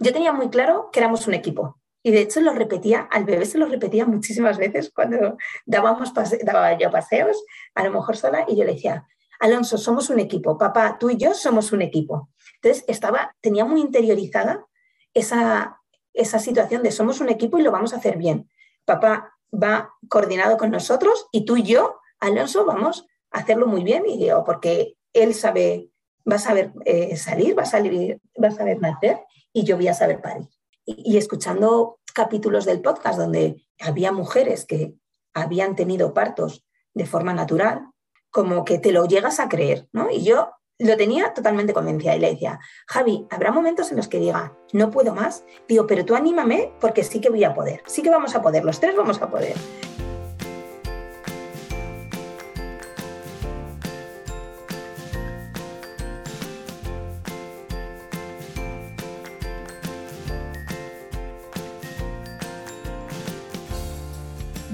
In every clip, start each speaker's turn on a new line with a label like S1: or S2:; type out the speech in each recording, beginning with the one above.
S1: Yo tenía muy claro que éramos un equipo. Y de hecho lo repetía, al bebé se lo repetía muchísimas veces cuando dábamos daba yo paseos, a lo mejor sola, y yo le decía, Alonso, somos un equipo, papá, tú y yo somos un equipo. Entonces estaba, tenía muy interiorizada esa, esa situación de somos un equipo y lo vamos a hacer bien. Papá va coordinado con nosotros y tú y yo, Alonso, vamos a hacerlo muy bien y digo, porque él sabe, va a saber eh, salir, va a salir, va a saber nacer y yo voy a saber parir. Y, escuchando capítulos del podcast donde había mujeres que habían tenido partos de forma natural, como que te lo llegas a creer, ¿no? Y yo lo tenía totalmente convencida y le decía, Javi, habrá momentos en los que diga, no puedo más. Digo, pero tú anímame porque sí que voy a poder, sí que vamos a poder, los tres vamos a poder.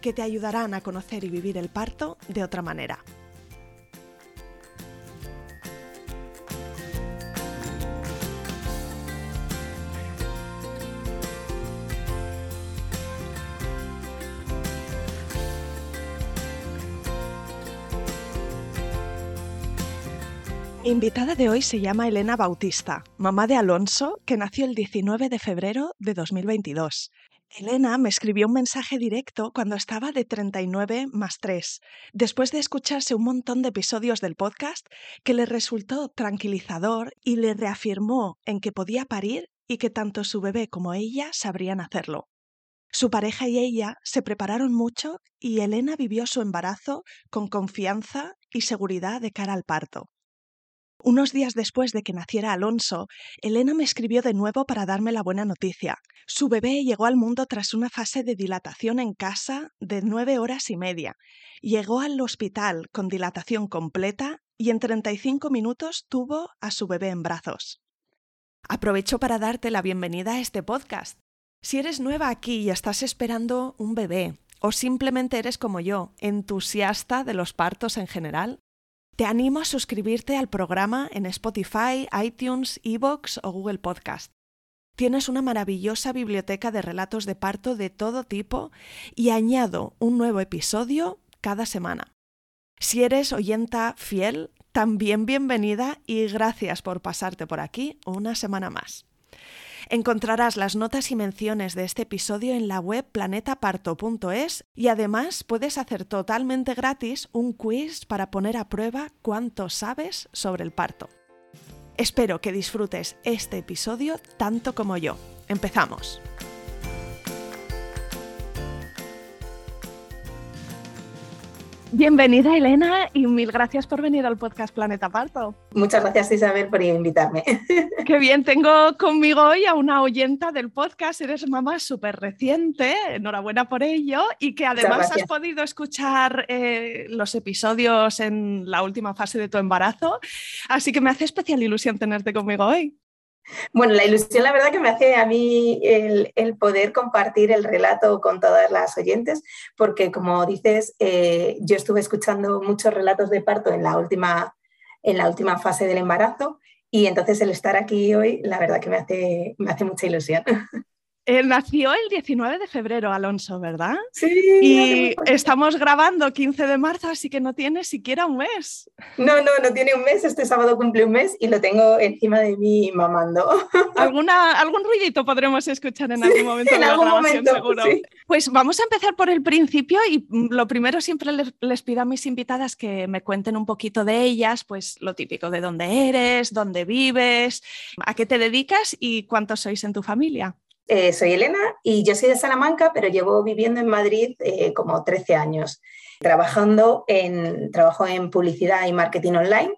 S2: que te ayudarán a conocer y vivir el parto de otra manera. invitada de hoy se llama Elena Bautista, mamá de Alonso, que nació el 19 de febrero de 2022. Elena me escribió un mensaje directo cuando estaba de 39 más 3, después de escucharse un montón de episodios del podcast que le resultó tranquilizador y le reafirmó en que podía parir y que tanto su bebé como ella sabrían hacerlo. Su pareja y ella se prepararon mucho y Elena vivió su embarazo con confianza y seguridad de cara al parto. Unos días después de que naciera Alonso, Elena me escribió de nuevo para darme la buena noticia. Su bebé llegó al mundo tras una fase de dilatación en casa de nueve horas y media. Llegó al hospital con dilatación completa y en 35 minutos tuvo a su bebé en brazos. Aprovecho para darte la bienvenida a este podcast. Si eres nueva aquí y estás esperando un bebé, o simplemente eres como yo, entusiasta de los partos en general, te animo a suscribirte al programa en Spotify, iTunes, Evox o Google Podcast. Tienes una maravillosa biblioteca de relatos de parto de todo tipo y añado un nuevo episodio cada semana. Si eres oyenta fiel, también bienvenida y gracias por pasarte por aquí una semana más. Encontrarás las notas y menciones de este episodio en la web planetaparto.es y además puedes hacer totalmente gratis un quiz para poner a prueba cuánto sabes sobre el parto. Espero que disfrutes este episodio tanto como yo. Empezamos. Bienvenida Elena y mil gracias por venir al podcast Planeta Parto.
S1: Muchas gracias Isabel por invitarme.
S2: Qué bien, tengo conmigo hoy a una oyenta del podcast, eres mamá súper reciente, enhorabuena por ello, y que además has podido escuchar eh, los episodios en la última fase de tu embarazo, así que me hace especial ilusión tenerte conmigo hoy.
S1: Bueno, la ilusión, la verdad, que me hace a mí el, poder compartir el relato con todas las oyentes, porque como dices, eh, yo estuve escuchando muchos relatos de parto en la, última, en la última fase del embarazo y entonces el estar aquí hoy, la verdad que me hace, me hace mucha ilusión.
S2: Eh, nació el 19 de febrero, Alonso, ¿verdad?
S1: Sí.
S2: Y estamos grabando 15 de marzo, así que no tiene siquiera un mes.
S1: No, no, no tiene un mes. Este sábado cumple un mes y lo tengo encima de mí mamando.
S2: ¿Alguna, algún ruidito podremos escuchar en algún momento
S1: en algún momento, seguro.
S2: Pues vamos a empezar por el principio y lo primero siempre les, les pido a mis invitadas que me cuenten un poquito de ellas, pues lo típico de dónde eres, dónde vives, a qué te dedicas y cuántos sois en tu familia.
S1: Eh, soy Elena y yo soy de Salamanca, pero llevo viviendo en Madrid eh, como 13 años, trabajando en, trabajo en publicidad y marketing online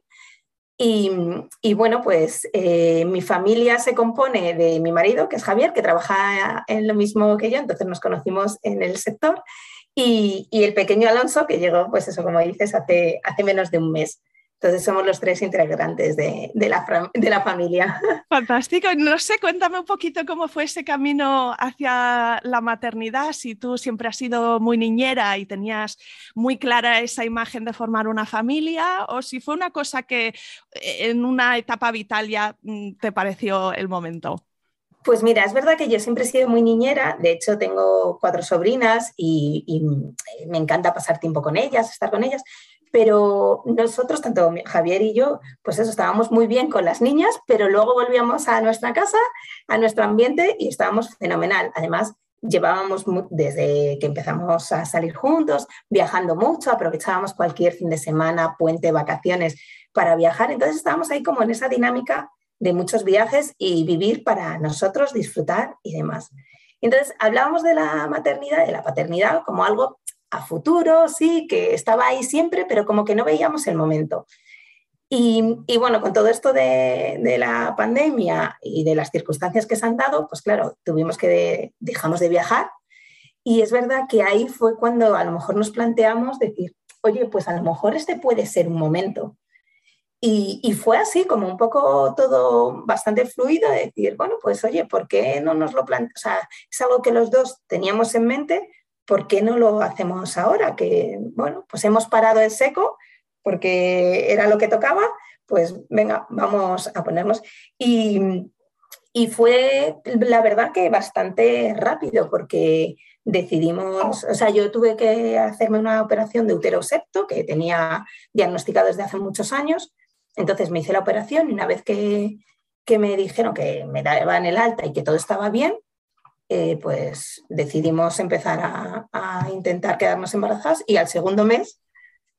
S1: Y, bueno, pues eh, mi familia se compone de mi marido, que es Javier, que trabaja en lo mismo que yo, entonces nos conocimos en el sector, y, y el pequeño Alonso, que llegó, pues eso, como dices, hace, hace menos de un mes. Entonces somos los tres integrantes de, la, de, la, familia.
S2: Fantástico. No sé, cuéntame un poquito cómo fue ese camino hacia la maternidad, si tú siempre has sido muy niñera y tenías muy clara esa imagen de formar una familia, o si fue una cosa que eh, en una etapa vital ya mm, te pareció el momento.
S1: Pues mira, es verdad que yo siempre he sido muy niñera, de hecho tengo cuatro sobrinas y, y, me encanta pasar tiempo con ellas, estar con ellas, pero nosotros, tanto Javier y yo, pues eso, estábamos muy bien con las niñas, pero luego volvíamos a nuestra casa, a nuestro ambiente y estábamos fenomenal. Además, llevábamos desde que empezamos a salir juntos, viajando mucho, aprovechábamos cualquier fin de semana, puente, vacaciones para viajar. Entonces estábamos ahí como en esa dinámica de muchos viajes y vivir para nosotros, disfrutar y demás. Entonces hablábamos de la maternidad, de la paternidad como algo a futuro, sí, que estaba ahí siempre, pero como que no veíamos el momento. Y, bueno, con todo esto de, la pandemia y de las circunstancias que se han dado, pues claro, tuvimos que dejamos de viajar. Y es verdad que ahí fue cuando a lo mejor nos planteamos decir, oye, pues a lo mejor este puede ser un momento. Y, y, fue así, como un poco todo bastante fluido, decir, bueno, pues oye, ¿por qué no nos lo planteamos? O sea, es algo que los dos teníamos en mente, ¿por qué no lo hacemos ahora? Que, bueno, pues hemos parado en seco porque era lo que tocaba, pues venga, vamos a ponernos. Y, fue, la verdad, que bastante rápido porque decidimos, o sea, yo tuve que hacerme una operación de uterosepto que tenía diagnosticado desde hace muchos años. Entonces me hice la operación y una vez que, que me dijeron que me daban el alta y que todo estaba bien, eh, pues decidimos empezar a, intentar quedarnos embarazadas y al segundo mes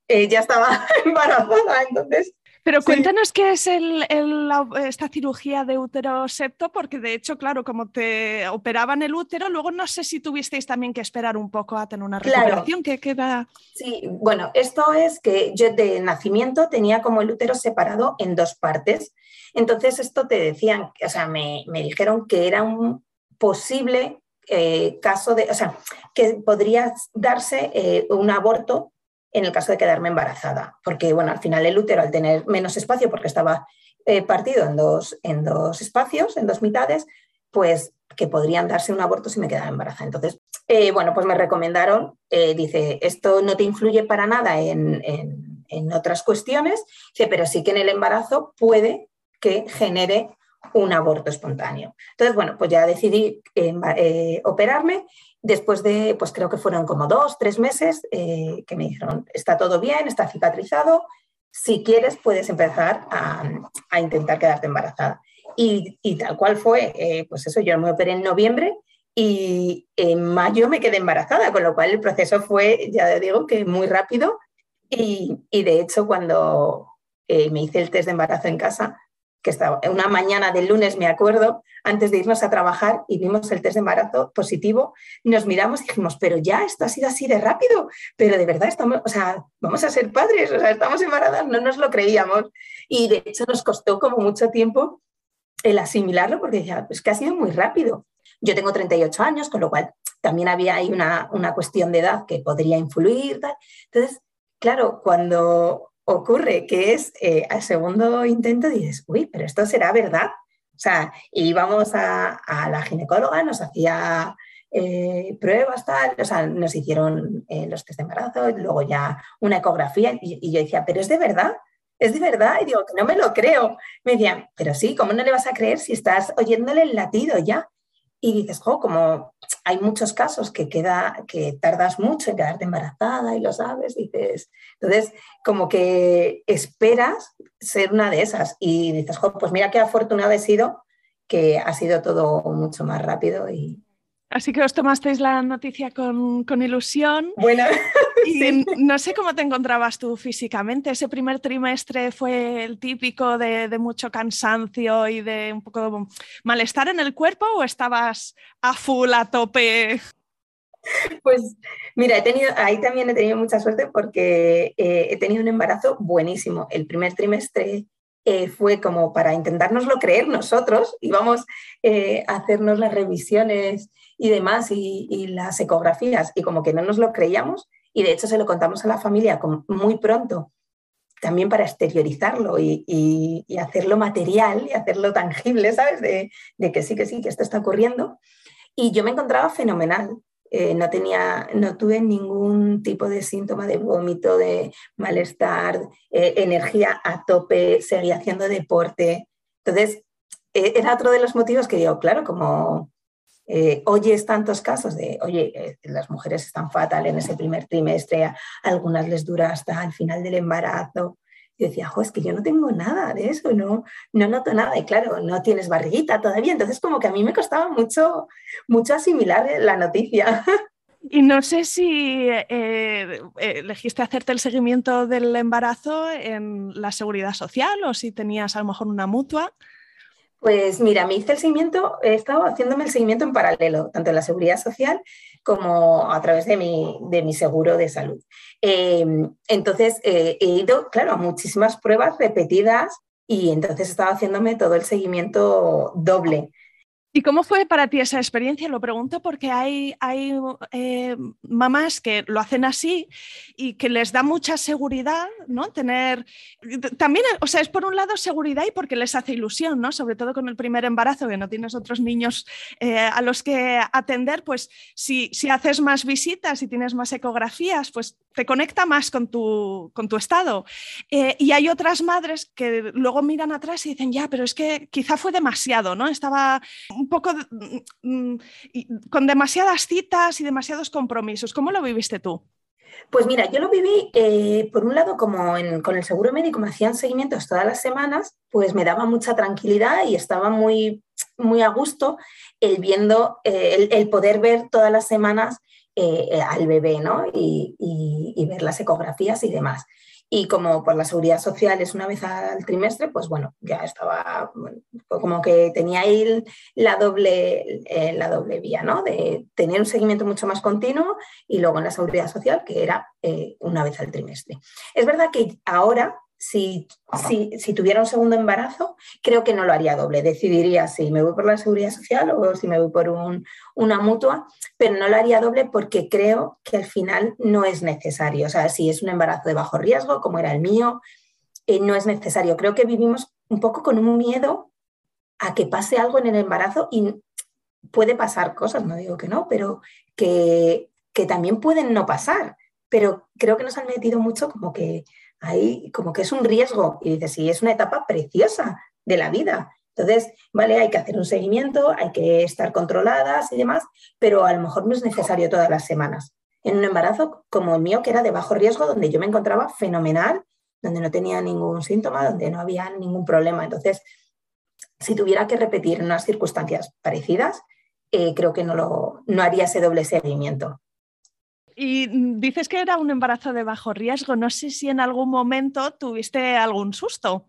S1: eh, ya estaba embarazada. Entonces,
S2: pero cuéntanos qué es esta cirugía de útero septo, porque de hecho, claro, como te operaban el útero, luego no sé si tuvisteis también que esperar un poco a tener una recuperación que queda.
S1: Sí, bueno, esto es que yo de nacimiento tenía como el útero separado en dos partes. Entonces, esto te decían, o sea, me, me dijeron que era un, posible eh, caso de, o sea, que podría darse eh, un aborto en el caso de quedarme embarazada, porque bueno, al final el útero al tener menos espacio, porque estaba eh, partido en dos, en dos espacios, en dos mitades, pues que podrían darse un aborto si me quedaba embarazada. Entonces, bueno, pues me recomendaron, dice, esto no te influye para nada en, en, en otras cuestiones, pero sí que en el embarazo puede que genere un aborto espontáneo. Entonces, bueno, pues ya decidí eh, eh, operarme. Después de, pues creo que fueron como dos, tres meses, eh, que me dijeron, está todo bien, está cicatrizado, si quieres puedes empezar a, intentar quedarte embarazada. Y, tal cual fue, pues eso, yo me operé en noviembre y en mayo me quedé embarazada, con lo cual el proceso fue, ya digo, que muy rápido. Y, y de hecho, cuando me hice el test de embarazo en casa, que estaba una mañana del lunes, me acuerdo, antes de irnos a trabajar y vimos el test de embarazo positivo, nos miramos y dijimos, pero ya, esto ha sido así de rápido, pero de verdad estamos, o sea, vamos a ser padres, o sea, estamos embarazadas, no nos lo creíamos. Y de hecho nos costó como mucho tiempo el asimilarlo porque decía, pues que ha sido muy rápido. Yo tengo 38 años, con lo cual también había ahí una, una cuestión de edad que podría influir. Entonces, claro, cuando ocurre que es eh, al segundo intento dices, uy, pero esto será verdad. O sea, íbamos a, la ginecóloga, nos hacía eh, pruebas, tal, o sea, nos hicieron eh, los test de embarazo, luego ya una ecografía, y, yo decía, pero es de verdad, es de verdad, y digo, que no me lo creo. Me decían, pero sí, ¿cómo no le vas a creer si estás oyéndole el latido ya? Y dices, jo, como hay muchos casos que queda, que tardas mucho en quedarte embarazada y lo sabes, dices, entonces como que esperas ser una de esas y dices, pues mira qué afortunada he sido, que ha sido todo mucho más rápido y,
S2: Así que os tomasteis la noticia con, ilusión.
S1: Bueno,
S2: y no sé cómo te encontrabas tú físicamente. ¿Ese primer trimestre fue el típico de, mucho cansancio y de un poco de malestar en el cuerpo o estabas a full, a tope?
S1: Pues mira, he tenido, ahí también he tenido mucha suerte porque eh, he tenido un embarazo buenísimo. El primer trimestre eh, fue como para intentárnoslo creer nosotros, íbamos eh, a hacernos las revisiones y demás y, las ecografías y como que no nos lo creíamos y de hecho se lo contamos a la familia muy pronto también para exteriorizarlo y, hacerlo material y hacerlo tangible, ¿sabes? De, de, que sí, que sí, que esto está ocurriendo. Y yo me encontraba fenomenal. Eh, no, tenía, no tuve ningún tipo de síntoma de vómito, de malestar, eh, energía a tope, seguía haciendo deporte. Entonces, eh, era otro de los motivos que digo, claro, como oyes tantos casos de, oye, las mujeres están fatal en ese primer trimestre, algunas les dura hasta el final del embarazo, y decía, jo, es que yo no tengo nada de eso, no, no noto nada. Y claro, no tienes barriguita todavía. Entonces, como que a mí me costaba mucho, mucho asimilar la noticia.
S2: Y no sé si eh, eh, elegiste hacerte el seguimiento del embarazo en la seguridad social o si tenías a lo mejor una mutua.
S1: Pues mira, me hice el seguimiento, he estado haciéndome el seguimiento en paralelo, tanto en la seguridad social como a través de mi, de mi seguro de salud. Em, entonces, eh, he ido, claro, a muchísimas pruebas repetidas y entonces estaba haciéndome todo el seguimiento doble.
S2: ¿Y cómo fue para ti esa experiencia? Lo pregunto porque hay, hay eh, mamás que lo hacen así y que les da mucha seguridad, ¿no? Tener, también, o sea, es por un lado seguridad y porque les hace ilusión, ¿no? Sobre todo con el primer embarazo, que no tienes otros niños eh, a los que atender, pues si, si haces más visitas y tienes más ecografías, pues te conecta más con tu, con tu estado. Eh, y hay otras madres que luego miran atrás y dicen, ya, pero es que quizá fue demasiado, ¿no? Estaba un poco mm, mm, con demasiadas citas y demasiados compromisos. ¿Cómo lo viviste tú?
S1: Pues mira, yo lo viví, eh, por un lado, como con el seguro médico me hacían seguimientos todas las semanas, pues me daba mucha tranquilidad y estaba muy, muy a gusto el viendo, eh, el, poder ver todas las semanas eh, al bebé, ¿no? Y, ver las ecografías y demás. Y como por la seguridad social es una vez al trimestre, pues bueno, ya estaba como que tenía ahí la doble, eh, la doble vía, ¿no? De tener un seguimiento mucho más continuo y luego en la seguridad social, que era eh, una vez al trimestre. Es verdad que ahora si, si, tuviera un segundo embarazo, creo que no lo haría doble. Decidiría si me voy por la seguridad social o si me voy por una mutua, pero no lo haría doble porque creo que al final no es necesario. O sea, si es un embarazo de bajo riesgo, como era el mío, eh, no es necesario. Creo que vivimos un poco con un miedo a que pase algo en el embarazo y puede pasar cosas, no digo que no, pero que, que también pueden no pasar. Pero creo que nos han metido mucho como que ahí como que es un riesgo. Y dices, sí, es una etapa preciosa de la vida. Entonces, vale, hay que hacer un seguimiento, hay que estar controladas y demás, pero a lo mejor no es necesario todas las semanas. En un embarazo como el mío, que era de bajo riesgo, donde yo me encontraba fenomenal, donde no tenía ningún síntoma, donde no había ningún problema. Entonces, si tuviera que repetir en unas circunstancias parecidas, eh, creo que no, lo, no haría ese doble seguimiento.
S2: Y dices que era un embarazo de bajo riesgo. No sé si en algún momento tuviste algún susto.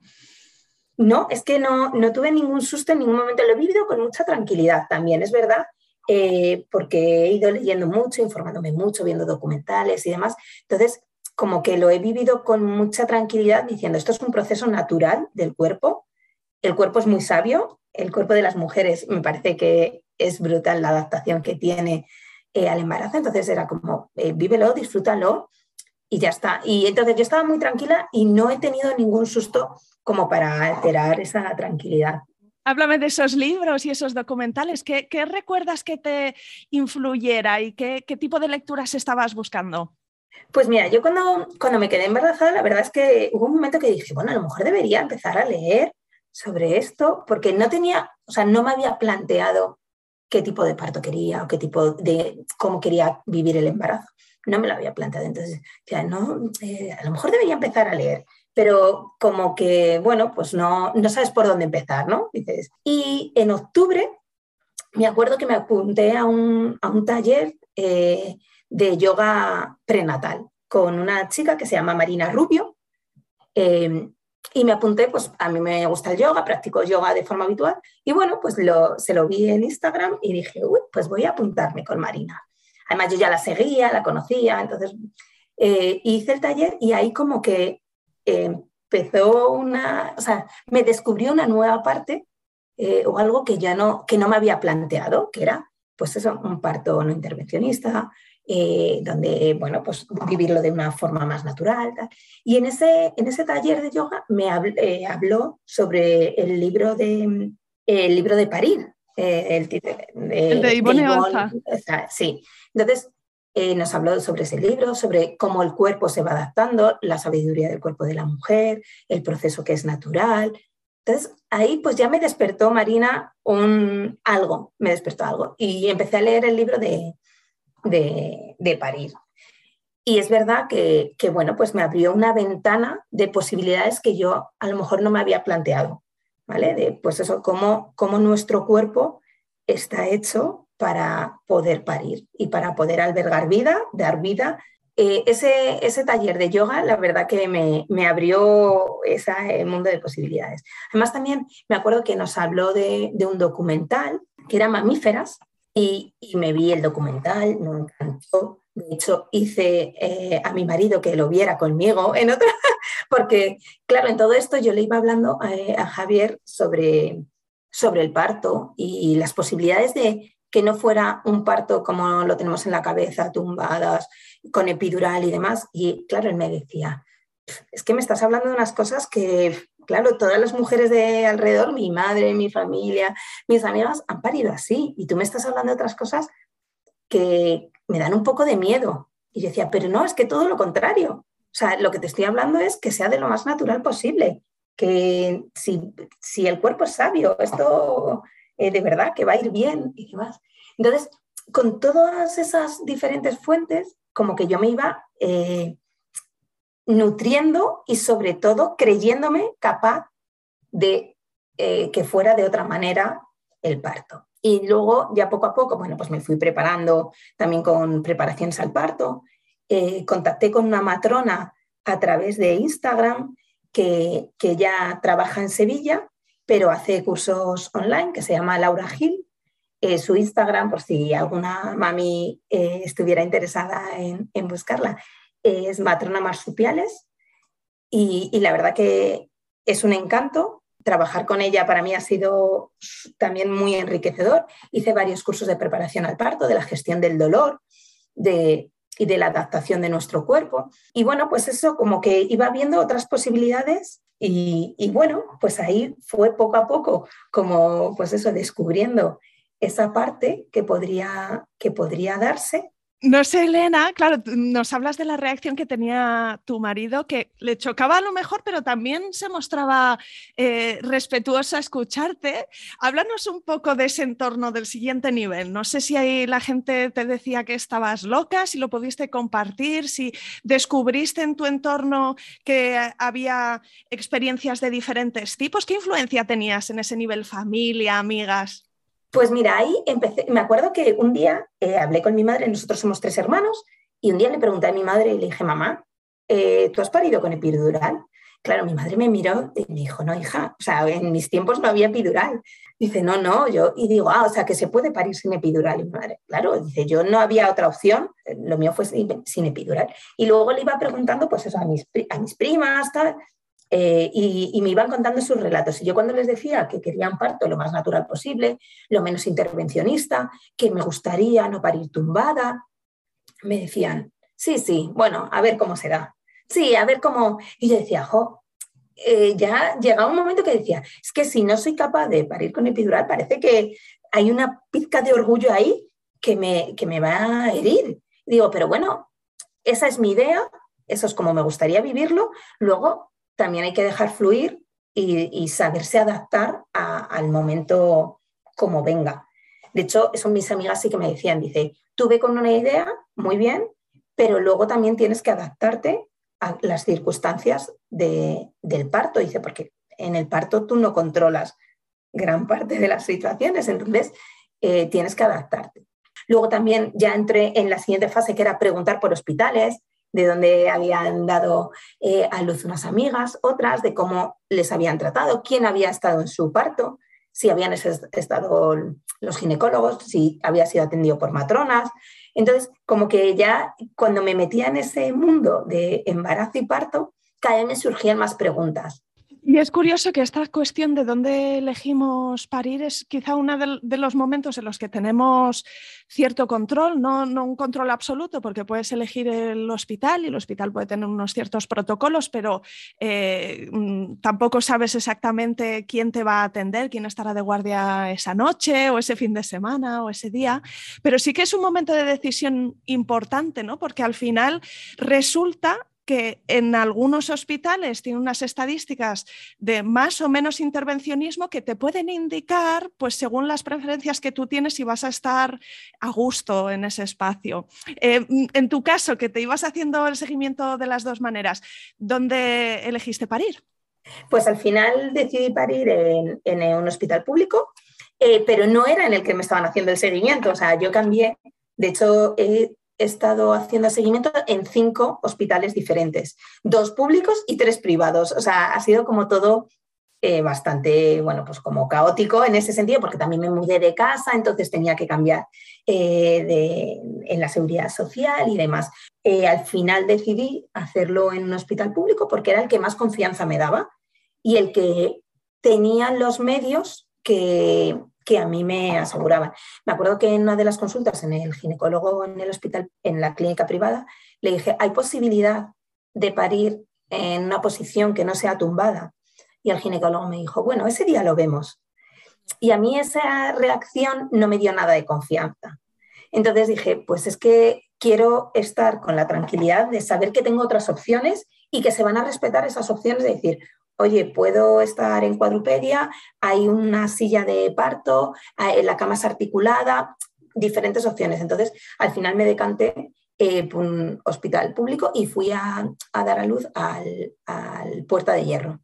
S1: No, es que no, no tuve ningún susto en ningún momento. Lo he vivido con mucha tranquilidad también, es verdad, eh, porque he ido leyendo mucho, informándome mucho, viendo documentales y demás. Entonces, como que lo he vivido con mucha tranquilidad diciendo, esto es un proceso natural del cuerpo. El cuerpo es muy sabio, el cuerpo de las mujeres me parece que es brutal la adaptación que tiene eh, al embarazo. Entonces era como, eh, vívelo, disfrútalo y ya está. Y entonces yo estaba muy tranquila y no he tenido ningún susto como para alterar esa tranquilidad.
S2: Háblame de esos libros y esos documentales. ¿Qué, recuerdas que te influyera y qué, tipo de lecturas estabas buscando?
S1: Pues mira, yo cuando, cuando me quedé embarazada, la verdad es que hubo un momento que dije, bueno, a lo mejor debería empezar a leer sobre esto, porque no tenía, o sea, no me había planteado qué tipo de parto quería o qué tipo de, cómo quería vivir el embarazo. No me lo había planteado. Entonces, ya, no, eh, a lo mejor debería empezar a leer, pero como que, bueno, pues no, no sabes por dónde empezar, ¿no? Dices. Y en octubre me acuerdo que me apunté a un, a un taller eh, de yoga prenatal con una chica que se llama Marina Rubio. Eh, y me apunté, pues a mí me gusta el yoga, practico yoga de forma habitual y bueno, pues lo, se lo vi en Instagram y dije, uy, pues voy a apuntarme con Marina. Además yo ya la seguía, la conocía, entonces eh, hice el taller y ahí como que eh, empezó una, o sea, me descubrió una nueva parte eh, o algo que ya no, que no me había planteado, que era, pues eso, un parto no intervencionista, eh, donde, bueno, pues vivirlo de una forma más natural. Y en ese, en ese taller de yoga me eh, habló sobre el libro de, el libro de parir, el,
S2: de, el de Ivone
S1: Sí, entonces nos habló sobre ese libro, sobre cómo el cuerpo se va adaptando, la sabiduría del cuerpo de la mujer, el proceso que es natural, entonces, ahí pues ya me despertó, Marina, un algo, me despertó algo. Y empecé a leer el libro de, de, parir. Y es verdad que, bueno, pues me abrió una ventana de posibilidades que yo a lo mejor no me había planteado, ¿vale? De, pues eso, cómo, cómo nuestro cuerpo está hecho para poder parir y para poder albergar vida, dar vida eh, ese, ese, taller de yoga, la verdad que me, me abrió ese mundo de posibilidades. Además, también me acuerdo que nos habló de un documental que era mamíferas y, me vi el documental, me encantó. De hecho, hice eh, a mi marido que lo viera conmigo en otra, porque, claro, en todo esto yo le iba hablando a, eh, a Javier sobre, sobre el parto y las posibilidades de que no fuera un parto como lo tenemos en la cabeza, tumbadas, con epidural y demás. Y claro, él me decía, es que me estás hablando de unas cosas que, claro, todas las mujeres de alrededor, mi madre, mi familia, mis amigas, han parido así. Y tú me estás hablando de otras cosas que me dan un poco de miedo. Y decía, pero no, es que todo lo contrario. O sea, lo que te estoy hablando es que sea de lo más natural posible, que si, si el cuerpo es sabio, esto eh, de verdad que va a ir bien y demás. Entonces, con todas esas diferentes fuentes, como que yo me iba eh, nutriendo y sobre todo creyéndome capaz de eh, que fuera de otra manera el parto. Y luego ya poco a poco, bueno, pues me fui preparando también con preparaciones al parto. Eh, contacté con una matrona a través de Instagram que, que ya trabaja en Sevilla, pero hace cursos online, que se llama Laura Gil, eh, su Instagram, por si alguna mami estuviera interesada en, buscarla, es Matrona Marsupiales. Y, la verdad que es un encanto. Trabajar con ella para mí ha sido también muy enriquecedor. Hice varios cursos de preparación al parto, de la gestión del dolor de, y de la adaptación de nuestro cuerpo. Y bueno, pues eso como que iba viendo otras posibilidades y, y, bueno, pues ahí fue poco a poco como pues eso, descubriendo esa parte que podría, que podría darse.
S2: No sé, Elena, claro, nos hablas de la reacción que tenía tu marido, que le chocaba a lo mejor, pero también se mostraba eh, respetuosa a escucharte. Háblanos un poco de ese entorno del siguiente nivel. No sé si ahí la gente te decía que estabas loca, si lo pudiste compartir, si descubriste en tu entorno que había experiencias de diferentes tipos. ¿Qué influencia tenías en ese nivel familia, amigas?
S1: Pues mira, ahí empecé, me acuerdo que un día eh, hablé con mi madre, nosotros somos tres hermanos, y un día le pregunté a mi madre y le dije, mamá, eh, ¿tú has parido con epidural? Claro, mi madre me miró y me dijo, no, hija, o sea, en mis tiempos no había epidural. Dice, no, no, yo, y digo, ah, o sea, que se puede parir sin epidural. Y mi madre, claro, dice, yo no había otra opción, lo mío fue sin, epidural. Y luego le iba preguntando, pues eso, a mis, a mis primas, tal, eh, y, me iban contando sus relatos. Y yo cuando les decía que querían parto lo más natural posible, lo menos intervencionista, que me gustaría no parir tumbada, me decían, sí, sí, bueno, a ver cómo será. Sí, a ver cómo... Y yo decía, jo, eh, ya llegaba un momento que decía, es que si no soy capaz de parir con epidural, parece que hay una pizca de orgullo ahí que me, que me va a herir. digo, pero bueno, esa es mi idea, eso es como me gustaría vivirlo. Luego también hay que dejar fluir y, saberse adaptar al momento como venga. De hecho, eso mis amigas sí que me decían, dice, tú ve con una idea, muy bien, pero luego también tienes que adaptarte a las circunstancias del parto, dice, porque en el parto tú no controlas gran parte de las situaciones, entonces eh, tienes que adaptarte. Luego también ya entré en la siguiente fase, que era preguntar por hospitales, de dónde habían dado eh, a luz unas amigas, otras de cómo les habían tratado, quién había estado en su parto, si habían estado los ginecólogos, si había sido atendido por matronas. Entonces, como que ya cuando me metía en ese mundo de embarazo y parto, cada vez me surgían más preguntas.
S2: Y es curioso que esta cuestión de dónde elegimos parir es quizá uno de, los momentos en los que tenemos cierto control, no, un control absoluto, porque puedes elegir el hospital y el hospital puede tener unos ciertos protocolos, pero eh, mm, tampoco sabes exactamente quién te va a atender, quién estará de guardia esa noche o ese fin de semana o ese día. Pero sí que es un momento de decisión importante, ¿no? Porque al final resulta que en algunos hospitales tienen unas estadísticas de más o menos intervencionismo que te pueden indicar, pues según las preferencias que tú tienes, si vas a estar a gusto en ese espacio. Eh, en tu caso, que te ibas haciendo el seguimiento de las dos maneras, ¿dónde elegiste parir?
S1: Pues al final decidí parir en, un hospital público, eh, pero no era en el que me estaban haciendo el seguimiento. O sea, yo cambié, de hecho, he estado haciendo seguimiento en cinco hospitales diferentes, dos públicos y tres privados. O sea, ha sido como todo eh, bastante, bueno, pues como caótico en ese sentido, porque también me mudé de casa, entonces tenía que cambiar eh, en la seguridad social y demás. Eh, al final decidí hacerlo en un hospital público porque era el que más confianza me daba y el que tenía los medios que, que a mí me aseguraban. Me acuerdo que en una de las consultas en el ginecólogo en el hospital, en la clínica privada, le dije, ¿hay posibilidad de parir en una posición que no sea tumbada? Y el ginecólogo me dijo, bueno, ese día lo vemos. Y a mí esa reacción no me dio nada de confianza. Entonces dije, pues es que quiero estar con la tranquilidad de saber que tengo otras opciones y que se van a respetar esas opciones de decir, oye, puedo estar en cuadrupedia, hay una silla de parto, la cama es articulada, diferentes opciones. Entonces, al final me decanté eh, por un hospital público y fui a, dar a luz al, Puerta de Hierro.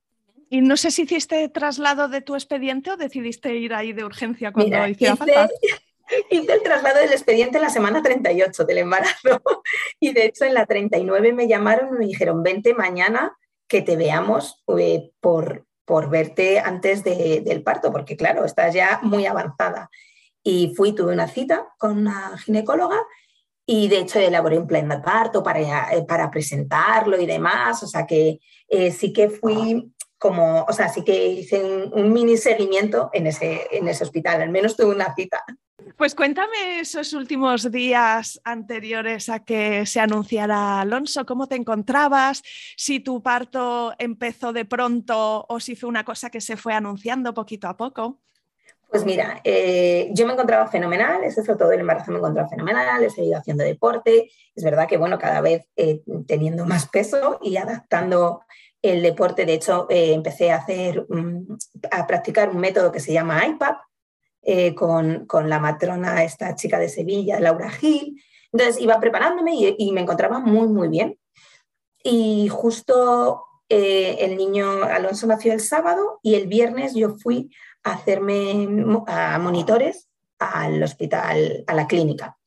S2: Y no sé si hiciste traslado de tu expediente o decidiste ir ahí de urgencia cuando hiciera
S1: hice, falta. Hice el traslado del expediente en la semana 38 del embarazo y de hecho en la 39 me llamaron y me dijeron, vente mañana que te veamos eh, por, por verte antes del parto, porque claro, estás ya muy avanzada. Y fui, tuve una cita con una ginecóloga y de hecho elaboré un plan de parto para, eh, para presentarlo y demás, o sea que eh, sí que fui como, o sea, sí que hice un, mini seguimiento en ese, en ese hospital, al menos tuve una cita.
S2: Pues cuéntame esos últimos días anteriores a que se anunciara Alonso, cómo te encontrabas, si tu parto empezó de pronto o si fue una cosa que se fue anunciando poquito a poco.
S1: Pues mira, eh, yo me encontraba fenomenal, fue todo el embarazo me encontraba fenomenal, he seguido haciendo deporte, es verdad que bueno, cada vez eh, teniendo más peso y adaptando el deporte, de hecho eh, empecé a hacer, mm, a practicar un método que se llama IPAP, eh, con, la matrona, esta chica de Sevilla, Laura Gil. Entonces iba preparándome y, me encontraba muy, muy bien. Y justo eh, el niño Alonso nació el sábado y el viernes yo fui a hacerme a monitores al hospital, a la clínica.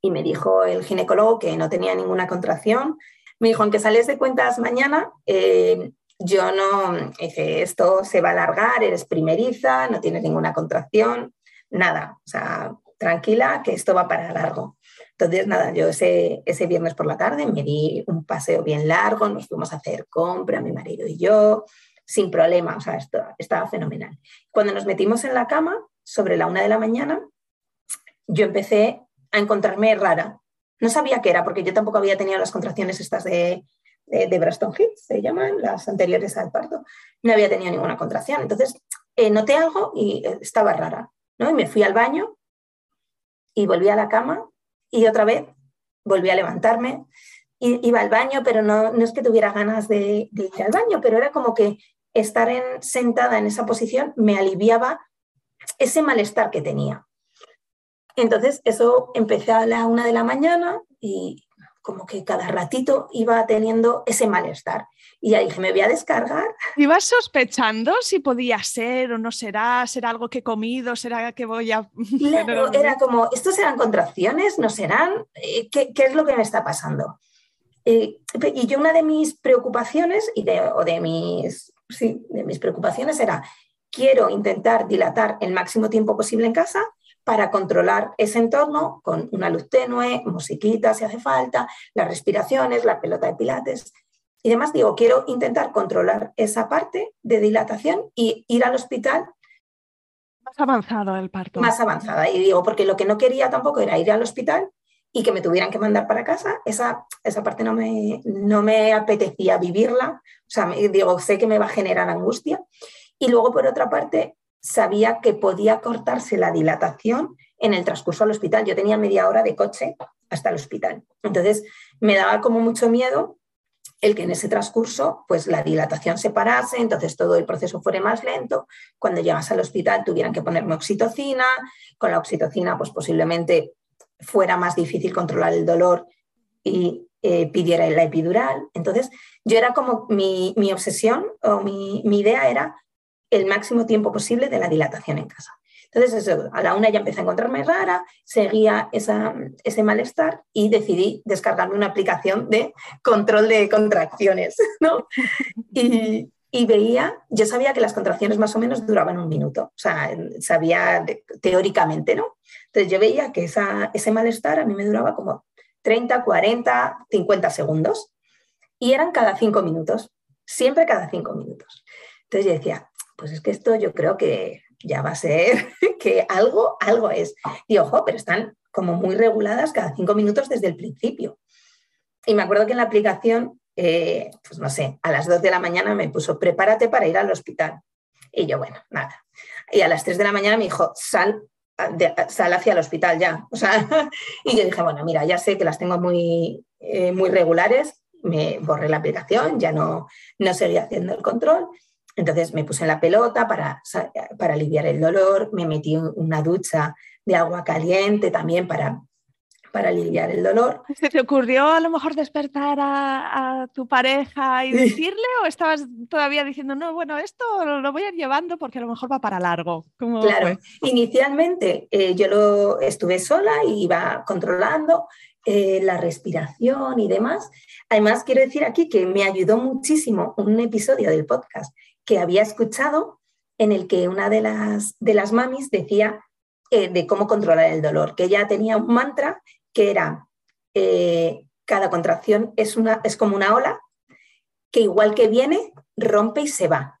S1: Y me dijo el ginecólogo que no tenía ninguna contracción. Me dijo, aunque sales de cuentas mañana, eh, yo no, dice, esto se va a alargar, eres primeriza, no tienes ninguna contracción, nada, o sea, tranquila, que esto va para largo. Entonces, nada, yo ese, ese viernes por la tarde me di un paseo bien largo, nos fuimos a hacer compra, mi marido y yo, sin problema, o sea, esto, estaba fenomenal. Cuando nos metimos en la cama, sobre la una de la mañana, yo empecé a encontrarme rara. No sabía qué era, porque yo tampoco había tenido las contracciones estas de, de, de Braston Hits, se llaman, las anteriores al parto, no había tenido ninguna contracción. Entonces, eh, noté algo y eh, estaba rara, ¿no? Y me fui al baño y volví a la cama y otra vez volví a levantarme. Y, iba al baño, pero no, no es que tuviera ganas de, ir al baño, pero era como que estar en, sentada en esa posición me aliviaba ese malestar que tenía. Entonces, eso empecé a la una de la mañana y como que cada ratito iba teniendo ese malestar. Y ya dije, me voy a descargar.
S2: ¿Ibas sospechando si podía ser o no será? ¿Será algo que he comido? ¿Será que voy a...?
S1: Claro, era como, ¿estos serán contracciones? ¿No serán? Eh, ¿Qué, es lo que me está pasando? Eh, y yo una de mis preocupaciones, y de, o de mis, sí, de mis preocupaciones era, quiero intentar dilatar el máximo tiempo posible en casa para controlar ese entorno con una luz tenue, musiquita si hace falta, las respiraciones, la pelota de pilates. y además digo, quiero intentar controlar esa parte de dilatación y ir al hospital.
S2: Más avanzado el parto.
S1: Más avanzada. Y digo, porque lo que no quería tampoco era ir al hospital y que me tuvieran que mandar para casa. Esa, esa parte no me, no me apetecía vivirla. O sea, digo, sé que me va a generar angustia. Y luego, por otra parte, sabía que podía cortarse la dilatación en el transcurso al hospital. Yo tenía media hora de coche hasta el hospital. Entonces, me daba como mucho miedo el que en ese transcurso pues la dilatación se parase, entonces todo el proceso fuera más lento, cuando llegas al hospital tuvieran que ponerme oxitocina, con la oxitocina pues posiblemente fuera más difícil controlar el dolor y eh, pidiera la epidural. Entonces yo era como mi, obsesión o mi, mi idea era el máximo tiempo posible de la dilatación en casa. Entonces, a la una ya empecé a encontrarme rara, seguía ese malestar y decidí descargarme una aplicación de control de contracciones, ¿no? Y, veía, yo sabía que las contracciones más o menos duraban un minuto, o sea, sabía teóricamente, ¿no? Entonces yo veía que ese malestar a mí me duraba como 30, 40, 50 segundos y eran cada cinco minutos, siempre cada cinco minutos. Entonces yo decía, pues es que esto yo creo que ya va a ser que algo, algo es. Y ojo, pero están como muy reguladas cada cinco minutos desde el principio. Y me acuerdo que en la aplicación, eh, pues no sé, a las dos de la mañana me puso, prepárate para ir al hospital. Y yo, bueno, nada. Y a las tres de la mañana me dijo, sal, sal hacia el hospital ya. O sea, y yo dije, bueno, mira, ya sé que las tengo muy, eh, muy regulares, me borré la aplicación, ya no, no seguía haciendo el control entonces me puse en la pelota para, para aliviar el dolor, me metí una ducha de agua caliente también para, para aliviar el dolor.
S2: ¿Se te ocurrió a lo mejor despertar a, tu pareja y decirle o estabas todavía diciendo, no, bueno, esto lo voy a ir llevando porque a lo mejor va para largo?
S1: claro, inicialmente eh, yo lo estuve sola y iba controlando eh, la respiración y demás. Además, quiero decir aquí que me ayudó muchísimo un episodio del podcast que había escuchado en el que una de las, de las mamis decía eh, de cómo controlar el dolor, que ella tenía un mantra que era, eh, cada contracción es, una, es como una ola que igual que viene, rompe y se va.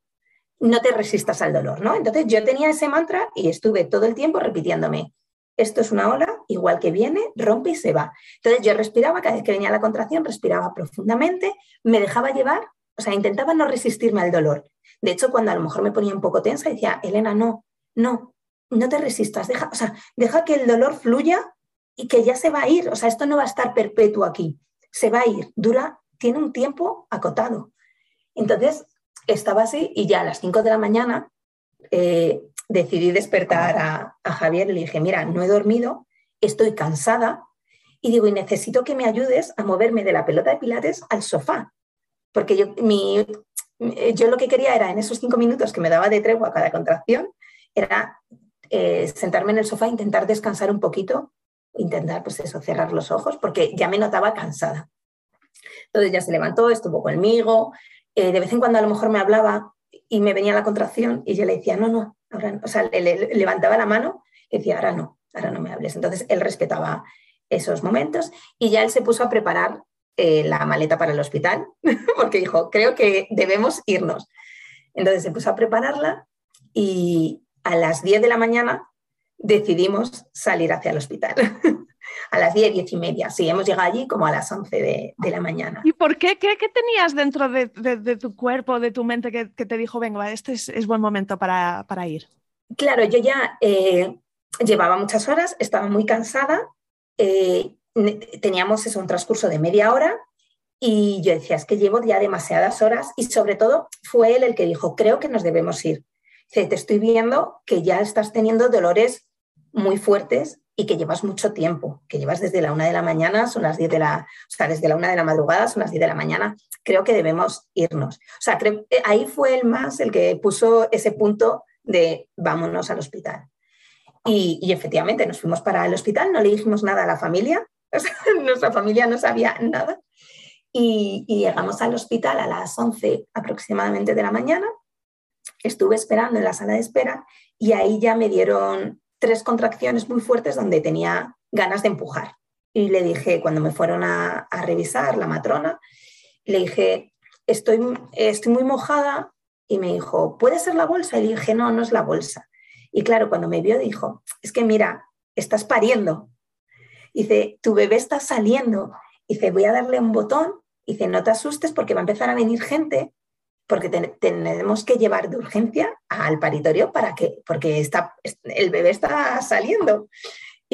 S1: No te resistas al dolor, ¿no? Entonces yo tenía ese mantra y estuve todo el tiempo repitiéndome, esto es una ola, igual que viene, rompe y se va. Entonces yo respiraba, cada vez que venía la contracción, respiraba profundamente, me dejaba llevar, o sea, intentaba no resistirme al dolor. De hecho, cuando a lo mejor me ponía un poco tensa, decía, Elena, no, no, no te resistas, deja, o sea, deja que el dolor fluya y que ya se va a ir. O sea, esto no va a estar perpetuo aquí, se va a ir, dura, tiene un tiempo acotado. Entonces, estaba así y ya a las 5 de la mañana eh, decidí despertar a, a Javier y le dije, mira, no he dormido, estoy cansada y digo, y necesito que me ayudes a moverme de la pelota de pilates al sofá. Porque yo, mi, yo lo que quería era, en esos cinco minutos que me daba de tregua cada contracción, era eh, sentarme en el sofá intentar descansar un poquito, intentar, pues eso, cerrar los ojos, porque ya me notaba cansada. Entonces ya se levantó, estuvo conmigo, eh, de vez en cuando a lo mejor me hablaba y me venía la contracción y yo le decía, no, no, ahora no. O sea, le, levantaba la mano y decía, ahora no, ahora no me hables. Entonces él respetaba esos momentos y ya él se puso a preparar eh, la maleta para el hospital, porque dijo, creo que debemos irnos. Entonces se puso a prepararla y a las 10 de la mañana decidimos salir hacia el hospital. a las 10, 10 y media. Sí, hemos llegado allí como a las 11 de, la mañana.
S2: ¿Y por qué? ¿Qué, tenías dentro de, tu cuerpo, de tu mente que, te dijo, venga, este es, buen momento para, ir?
S1: Claro, yo ya eh, llevaba muchas horas, estaba muy cansada eh, teníamos eso, un transcurso de media hora y yo decía, es que llevo ya demasiadas horas y sobre todo fue él el que dijo, creo que nos debemos ir. Te estoy viendo que ya estás teniendo dolores muy fuertes y que llevas mucho tiempo, que llevas desde la una de la mañana, son las 10 de la, o sea, desde la una de la madrugada, son las 10 de la mañana, creo que debemos irnos. O sea, eh, ahí fue el más el que puso ese punto de vámonos al hospital. Y, efectivamente nos fuimos para el hospital, no le dijimos nada a la familia, nuestra familia no sabía nada. Y, llegamos al hospital a las 11 aproximadamente de la mañana. Estuve esperando en la sala de espera y ahí ya me dieron tres contracciones muy fuertes donde tenía ganas de empujar. Y le dije, cuando me fueron a, revisar la matrona, le dije, estoy, estoy muy mojada y me dijo, ¿puede ser la bolsa? Y le dije, no, no es la bolsa. Y claro, cuando me vio dijo, es que mira, estás pariendo. Dice, tu bebé está saliendo. Dice, voy a darle un botón. Dice, no te asustes porque va a empezar a venir gente porque tenemos que llevar de urgencia al paritorio para que, porque está, el bebé está saliendo.